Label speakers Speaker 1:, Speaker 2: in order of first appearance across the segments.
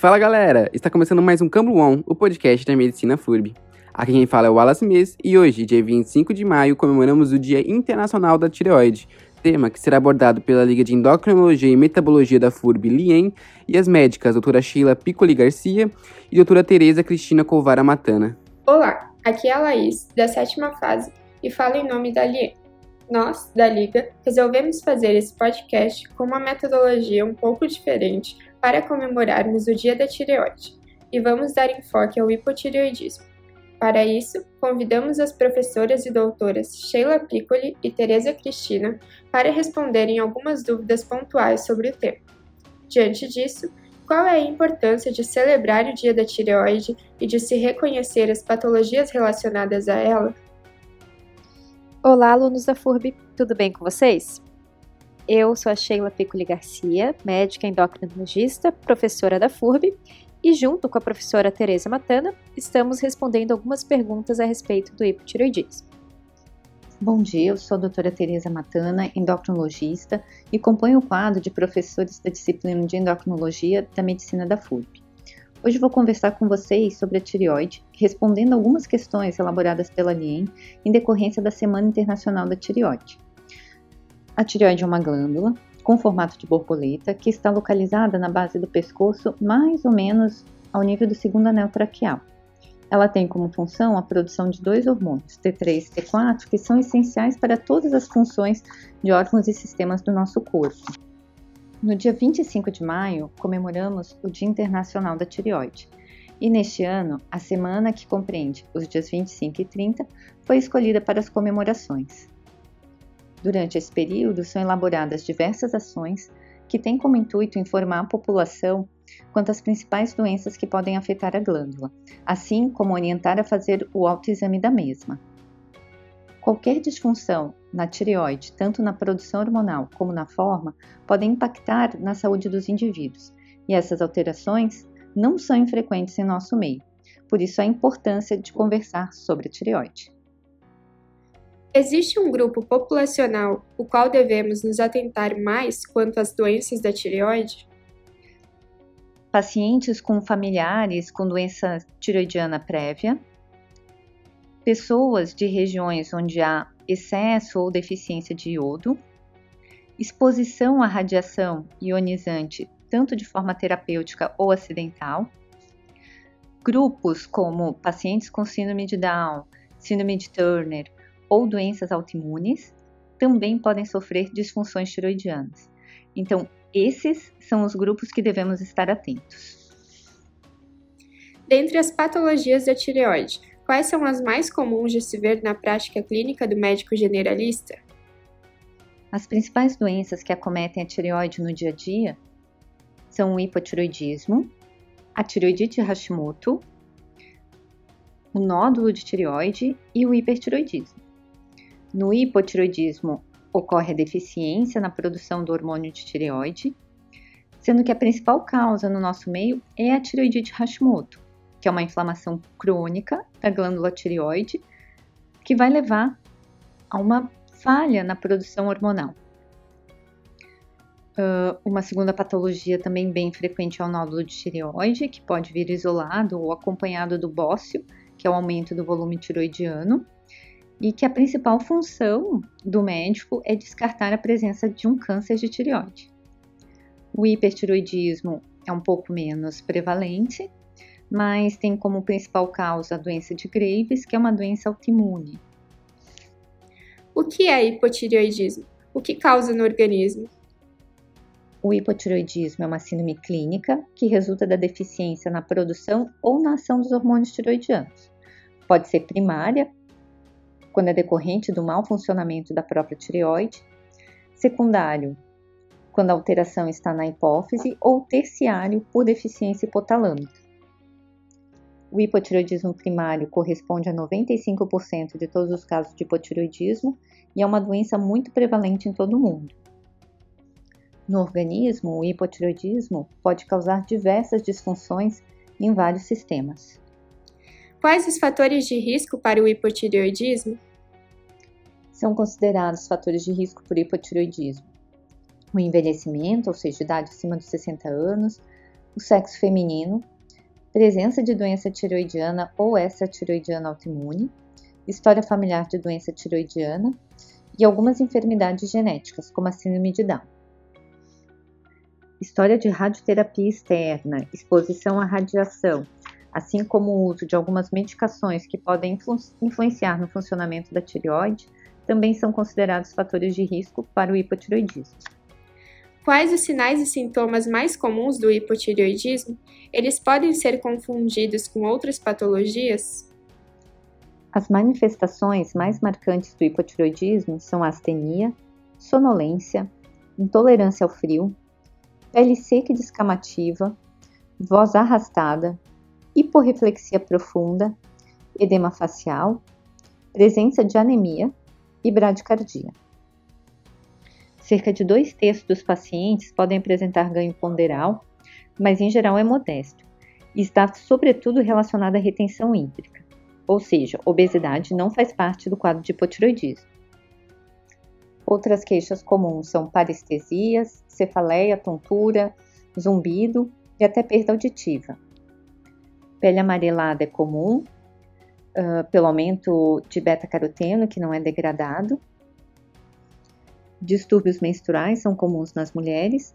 Speaker 1: Fala galera, está começando mais um Cambro On, o podcast da Medicina FURB. Aqui quem fala é o Wallace Mês e hoje, dia 25 de maio, comemoramos o Dia Internacional da Tireoide, tema que será abordado pela Liga de Endocrinologia e Metabologia da FURB, LIEM, e as médicas doutora Sheila Piccoli Garcia e doutora Tereza Cristina Colvara Matana.
Speaker 2: Olá, aqui é a Laís, da sétima fase, e falo em nome da LIEM. Nós, da Liga, resolvemos fazer esse podcast com uma metodologia um pouco diferente para comemorarmos o Dia da Tireoide e vamos dar enfoque ao hipotireoidismo. Para isso, convidamos as professoras e doutoras Sheila Piccoli e Teresa Cristina para responderem algumas dúvidas pontuais sobre o tema. Diante disso, qual é a importância de celebrar o Dia da Tireoide e de se reconhecer as patologias relacionadas a ela?
Speaker 3: Olá, alunos da FURB, tudo bem com vocês? Eu sou a Sheila Piccoli Garcia, médica endocrinologista, professora da FURB, e junto com a professora Teresa Matana, estamos respondendo algumas perguntas a respeito do hipotireoidismo.
Speaker 4: Bom dia, eu sou a doutora Teresa Matana, endocrinologista, e componho o quadro de professores da disciplina de endocrinologia da medicina da FURB. Hoje vou conversar com vocês sobre a tireoide, respondendo algumas questões elaboradas pela LIEM em decorrência da Semana Internacional da Tireoide. A tireoide é uma glândula com formato de borboleta que está localizada na base do pescoço, mais ou menos ao nível do segundo anel traqueal. Ela tem como função a produção de dois hormônios, T3 e T4, que são essenciais para todas as funções de órgãos e sistemas do nosso corpo. No dia 25 de maio, comemoramos o Dia Internacional da Tireoide. E neste ano, a semana que compreende os dias 25 e 30 foi escolhida para as comemorações. Durante esse período, são elaboradas diversas ações que têm como intuito informar a população quanto às principais doenças que podem afetar a glândula, assim como orientar a fazer o autoexame da mesma. Qualquer disfunção na tireoide, tanto na produção hormonal como na forma, podem impactar na saúde dos indivíduos, e essas alterações não são infrequentes em nosso meio. Por isso a importância de conversar sobre a tireoide.
Speaker 2: Existe um grupo populacional o qual devemos nos atentar mais quanto às doenças da tireoide?
Speaker 4: Pacientes com familiares com doença tiroidiana prévia, pessoas de regiões onde há excesso ou deficiência de iodo, exposição à radiação ionizante, tanto de forma terapêutica ou acidental, grupos como pacientes com síndrome de Down, síndrome de Turner, ou doenças autoimunes também podem sofrer disfunções tiroidianas. Então, esses são os grupos que devemos estar atentos.
Speaker 2: Dentre as patologias da tireoide, quais são as mais comuns de se ver na prática clínica do médico generalista?
Speaker 4: As principais doenças que acometem a tireoide no dia a dia são o hipotiroidismo, a tireoidite Hashimoto, o nódulo de tireoide e o hipertiroidismo. No hipotiroidismo, ocorre a deficiência na produção do hormônio de tireoide, sendo que a principal causa no nosso meio é a tireoidite Hashimoto, que é uma inflamação crônica da glândula tireoide que vai levar a uma falha na produção hormonal. Uh, uma segunda patologia também bem frequente é o nódulo de tireoide, que pode vir isolado ou acompanhado do bócio, que é o aumento do volume tiroidiano e que a principal função do médico é descartar a presença de um câncer de tireoide. O hipertiroidismo é um pouco menos prevalente, mas tem como principal causa a doença de Graves, que é uma doença autoimune.
Speaker 2: O que é hipotireoidismo? O que causa no organismo?
Speaker 4: O hipotiroidismo é uma síndrome clínica que resulta da deficiência na produção ou na ação dos hormônios tiroidianos. Pode ser primária, quando é decorrente do mau funcionamento da própria tireoide, secundário, quando a alteração está na hipófise, ou terciário, por deficiência hipotalâmica. O hipotireoidismo primário corresponde a 95% de todos os casos de hipotireoidismo e é uma doença muito prevalente em todo o mundo. No organismo, o hipotireoidismo pode causar diversas disfunções em vários sistemas.
Speaker 2: Quais os fatores de risco para o hipotireoidismo?
Speaker 4: São considerados fatores de risco por hipotireoidismo o envelhecimento, ou seja, idade acima dos 60 anos, o sexo feminino, presença de doença tiroidiana ou extratiroidiana autoimune, história familiar de doença tiroidiana e algumas enfermidades genéticas, como a síndrome de Down. História de radioterapia externa, exposição à radiação, assim como o uso de algumas medicações que podem influ influenciar no funcionamento da tireoide, também são considerados fatores de risco para o hipotiroidismo.
Speaker 2: Quais os sinais e sintomas mais comuns do hipotireoidismo? Eles podem ser confundidos com outras patologias?
Speaker 4: As manifestações mais marcantes do hipotireoidismo são astenia, sonolência, intolerância ao frio, pele seca e descamativa, voz arrastada, hiporreflexia profunda, edema facial, presença de anemia e bradicardia. Cerca de dois terços dos pacientes podem apresentar ganho ponderal, mas em geral é modesto e está sobretudo relacionado à retenção hídrica, ou seja, obesidade não faz parte do quadro de hipotiroidismo. Outras queixas comuns são parestesias, cefaleia, tontura, zumbido e até perda auditiva. Pele amarelada é comum, uh, pelo aumento de beta-caroteno, que não é degradado, Distúrbios menstruais são comuns nas mulheres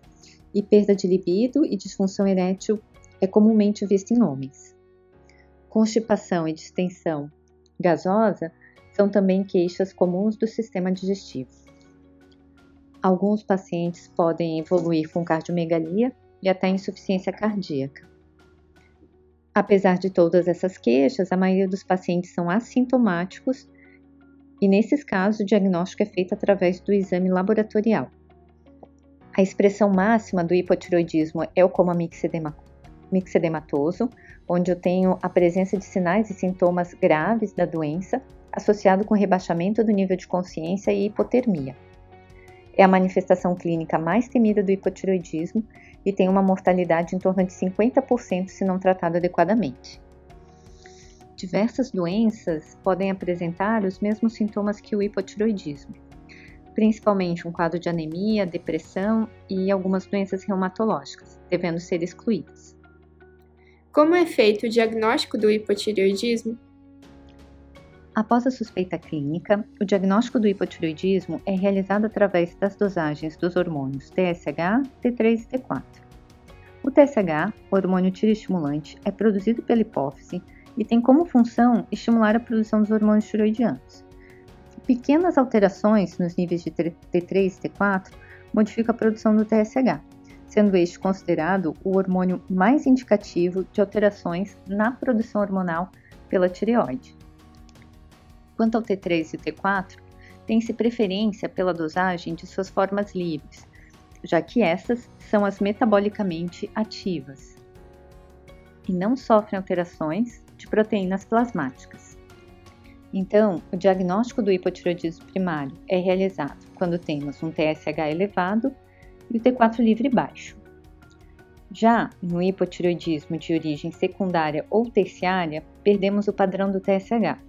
Speaker 4: e perda de libido e disfunção erétil é comumente vista em homens. Constipação e distensão gasosa são também queixas comuns do sistema digestivo. Alguns pacientes podem evoluir com cardiomegalia e até insuficiência cardíaca. Apesar de todas essas queixas, a maioria dos pacientes são assintomáticos e nesses casos o diagnóstico é feito através do exame laboratorial. A expressão máxima do hipotiroidismo é o coma mixedematoso, onde eu tenho a presença de sinais e sintomas graves da doença associado com rebaixamento do nível de consciência e hipotermia. É a manifestação clínica mais temida do hipotiroidismo e tem uma mortalidade em torno de 50% se não tratado adequadamente. Diversas doenças podem apresentar os mesmos sintomas que o hipotiroidismo, principalmente um quadro de anemia, depressão e algumas doenças reumatológicas, devendo ser excluídas.
Speaker 2: Como é feito o diagnóstico do hipotireoidismo?
Speaker 4: Após a suspeita clínica, o diagnóstico do hipotireoidismo é realizado através das dosagens dos hormônios TSH, T3 e T4. O TSH, hormônio tiroestimulante, é produzido pela hipófise e tem como função estimular a produção dos hormônios tiroidianos. Pequenas alterações nos níveis de T3 e T4 modificam a produção do TSH, sendo este considerado o hormônio mais indicativo de alterações na produção hormonal pela tireoide. Quanto ao T3 e T4, tem-se preferência pela dosagem de suas formas livres, já que essas são as metabolicamente ativas e não sofrem alterações de proteínas plasmáticas. Então, o diagnóstico do hipotiroidismo primário é realizado quando temos um TSH elevado e o T4 livre baixo. Já no hipotiroidismo de origem secundária ou terciária, perdemos o padrão do TSH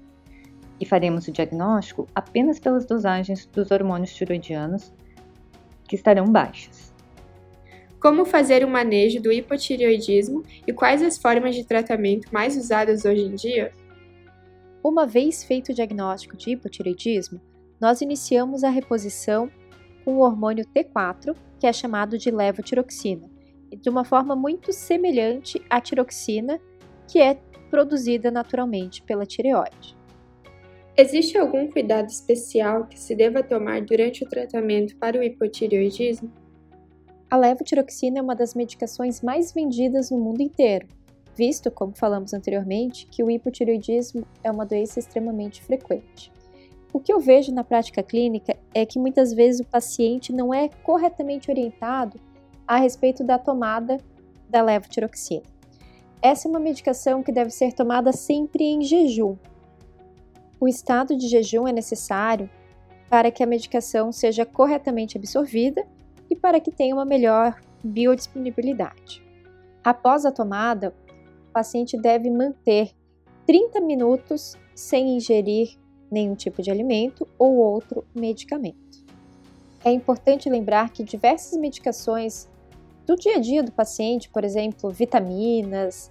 Speaker 4: e faremos o diagnóstico apenas pelas dosagens dos hormônios tiroidianos que estarão baixas.
Speaker 2: Como fazer o manejo do hipotireoidismo e quais as formas de tratamento mais usadas hoje em dia?
Speaker 3: Uma vez feito o diagnóstico de hipotireoidismo, nós iniciamos a reposição com o hormônio T4, que é chamado de levotiroxina, de uma forma muito semelhante à tiroxina, que é produzida naturalmente pela tireoide.
Speaker 2: Existe algum cuidado especial que se deva tomar durante o tratamento para o hipotireoidismo?
Speaker 3: A levotiroxina é uma das medicações mais vendidas no mundo inteiro, visto, como falamos anteriormente, que o hipotireoidismo é uma doença extremamente frequente. O que eu vejo na prática clínica é que muitas vezes o paciente não é corretamente orientado a respeito da tomada da levotiroxina. Essa é uma medicação que deve ser tomada sempre em jejum. O estado de jejum é necessário para que a medicação seja corretamente absorvida e para que tenha uma melhor biodisponibilidade. Após a tomada, o paciente deve manter 30 minutos sem ingerir nenhum tipo de alimento ou outro medicamento. É importante lembrar que diversas medicações do dia a dia do paciente, por exemplo, vitaminas,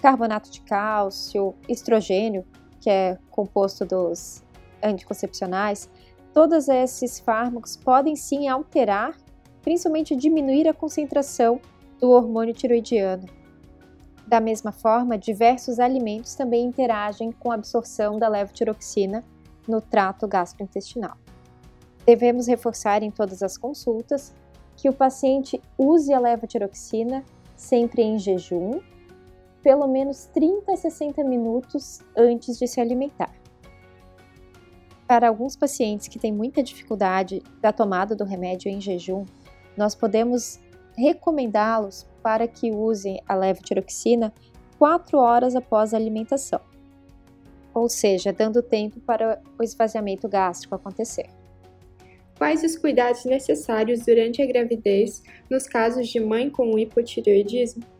Speaker 3: carbonato de cálcio, estrogênio, que é composto dos anticoncepcionais, todos esses fármacos podem sim alterar, principalmente diminuir a concentração do hormônio tiroidiano. Da mesma forma, diversos alimentos também interagem com a absorção da levotiroxina no trato gastrointestinal. Devemos reforçar em todas as consultas que o paciente use a levotiroxina sempre em jejum, pelo menos 30 a 60 minutos antes de se alimentar. Para alguns pacientes que têm muita dificuldade da tomada do remédio em jejum, nós podemos recomendá-los para que usem a levotiroxina 4 horas após a alimentação, ou seja, dando tempo para o esvaziamento gástrico acontecer.
Speaker 2: Quais os cuidados necessários durante a gravidez nos casos de mãe com hipotireoidismo?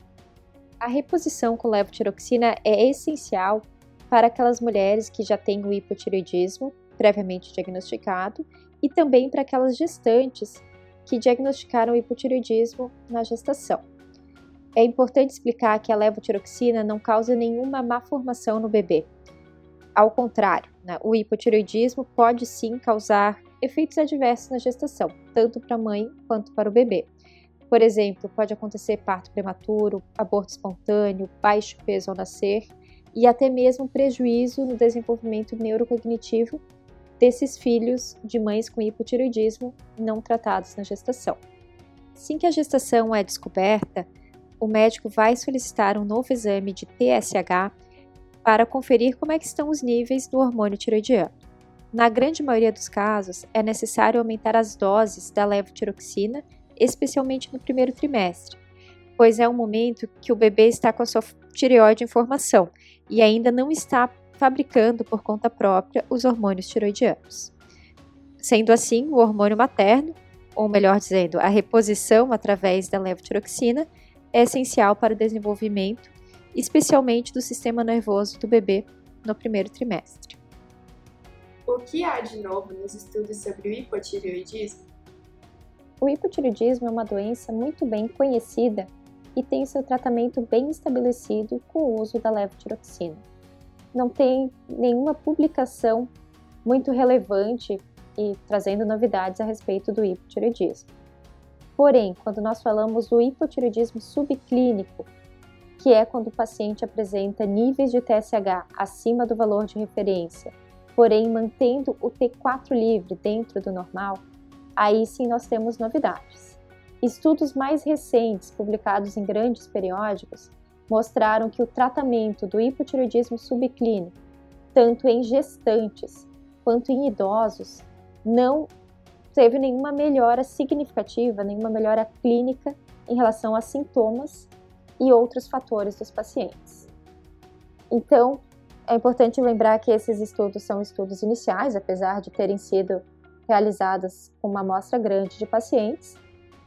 Speaker 3: A reposição com levotiroxina é essencial para aquelas mulheres que já têm o hipotireoidismo previamente diagnosticado e também para aquelas gestantes que diagnosticaram o hipotireoidismo na gestação. É importante explicar que a levotiroxina não causa nenhuma má formação no bebê. Ao contrário, né, o hipotireoidismo pode sim causar efeitos adversos na gestação, tanto para a mãe quanto para o bebê. Por exemplo, pode acontecer parto prematuro, aborto espontâneo, baixo peso ao nascer e até mesmo prejuízo no desenvolvimento neurocognitivo desses filhos de mães com hipotiroidismo não tratados na gestação. Assim que a gestação é descoberta, o médico vai solicitar um novo exame de TSH para conferir como é que estão os níveis do hormônio tiroidiano. Na grande maioria dos casos, é necessário aumentar as doses da levotiroxina, especialmente no primeiro trimestre, pois é um momento que o bebê está com a sua tireoide em formação e ainda não está fabricando por conta própria os hormônios tiroidianos. Sendo assim, o hormônio materno, ou melhor dizendo, a reposição através da levotiroxina, é essencial para o desenvolvimento, especialmente do sistema nervoso do bebê no primeiro trimestre.
Speaker 2: O que há de novo nos estudos sobre o hipotireoidismo?
Speaker 3: O hipotireoidismo é uma doença muito bem conhecida e tem seu tratamento bem estabelecido com o uso da levotiroxina. Não tem nenhuma publicação muito relevante e trazendo novidades a respeito do hipotireoidismo. Porém, quando nós falamos do hipotireoidismo subclínico, que é quando o paciente apresenta níveis de TSH acima do valor de referência porém mantendo o T4 livre dentro do normal, aí sim nós temos novidades. Estudos mais recentes, publicados em grandes periódicos, mostraram que o tratamento do hipotireoidismo subclínico, tanto em gestantes quanto em idosos, não teve nenhuma melhora significativa, nenhuma melhora clínica em relação a sintomas e outros fatores dos pacientes. Então, é importante lembrar que esses estudos são estudos iniciais, apesar de terem sido realizados com uma amostra grande de pacientes,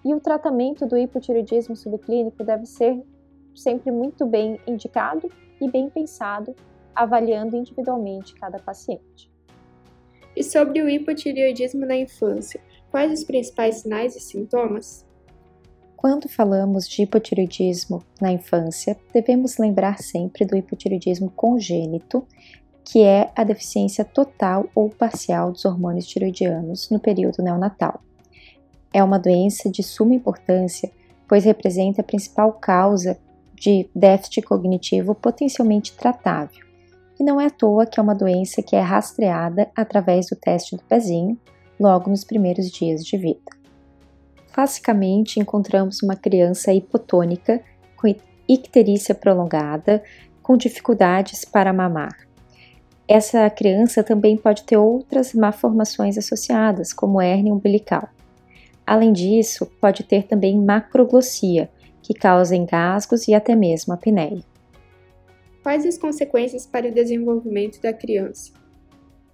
Speaker 3: e o tratamento do hipotireoidismo subclínico deve ser sempre muito bem indicado e bem pensado, avaliando individualmente cada paciente.
Speaker 2: E sobre o hipotireoidismo na infância, quais os principais sinais e sintomas?
Speaker 3: Quando falamos de hipotireoidismo na infância, devemos lembrar sempre do hipotireoidismo congênito, que é a deficiência total ou parcial dos hormônios tiroidianos no período neonatal. É uma doença de suma importância, pois representa a principal causa de déficit cognitivo potencialmente tratável. E não é à toa que é uma doença que é rastreada através do teste do pezinho logo nos primeiros dias de vida classicamente encontramos uma criança hipotônica com icterícia prolongada, com dificuldades para mamar. Essa criança também pode ter outras malformações associadas, como hérnia umbilical. Além disso, pode ter também macroglossia, que causa engasgos e até mesmo apneia.
Speaker 2: Quais as consequências para o desenvolvimento da criança?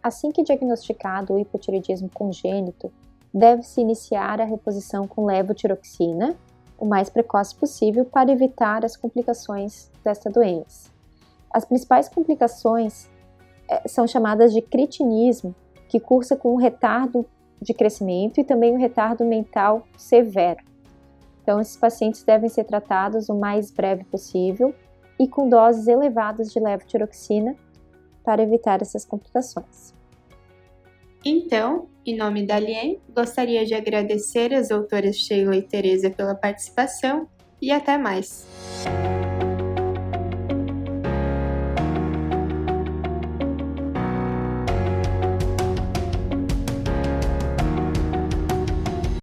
Speaker 3: Assim que diagnosticado o hipotireoidismo congênito, deve-se iniciar a reposição com levotiroxina o mais precoce possível para evitar as complicações desta doença. As principais complicações são chamadas de cretinismo, que cursa com um retardo de crescimento e também um retardo mental severo. Então, esses pacientes devem ser tratados o mais breve possível e com doses elevadas de levotiroxina para evitar essas complicações.
Speaker 2: Então, em nome da Alien, gostaria de agradecer às doutoras Sheila e Teresa pela participação e até mais!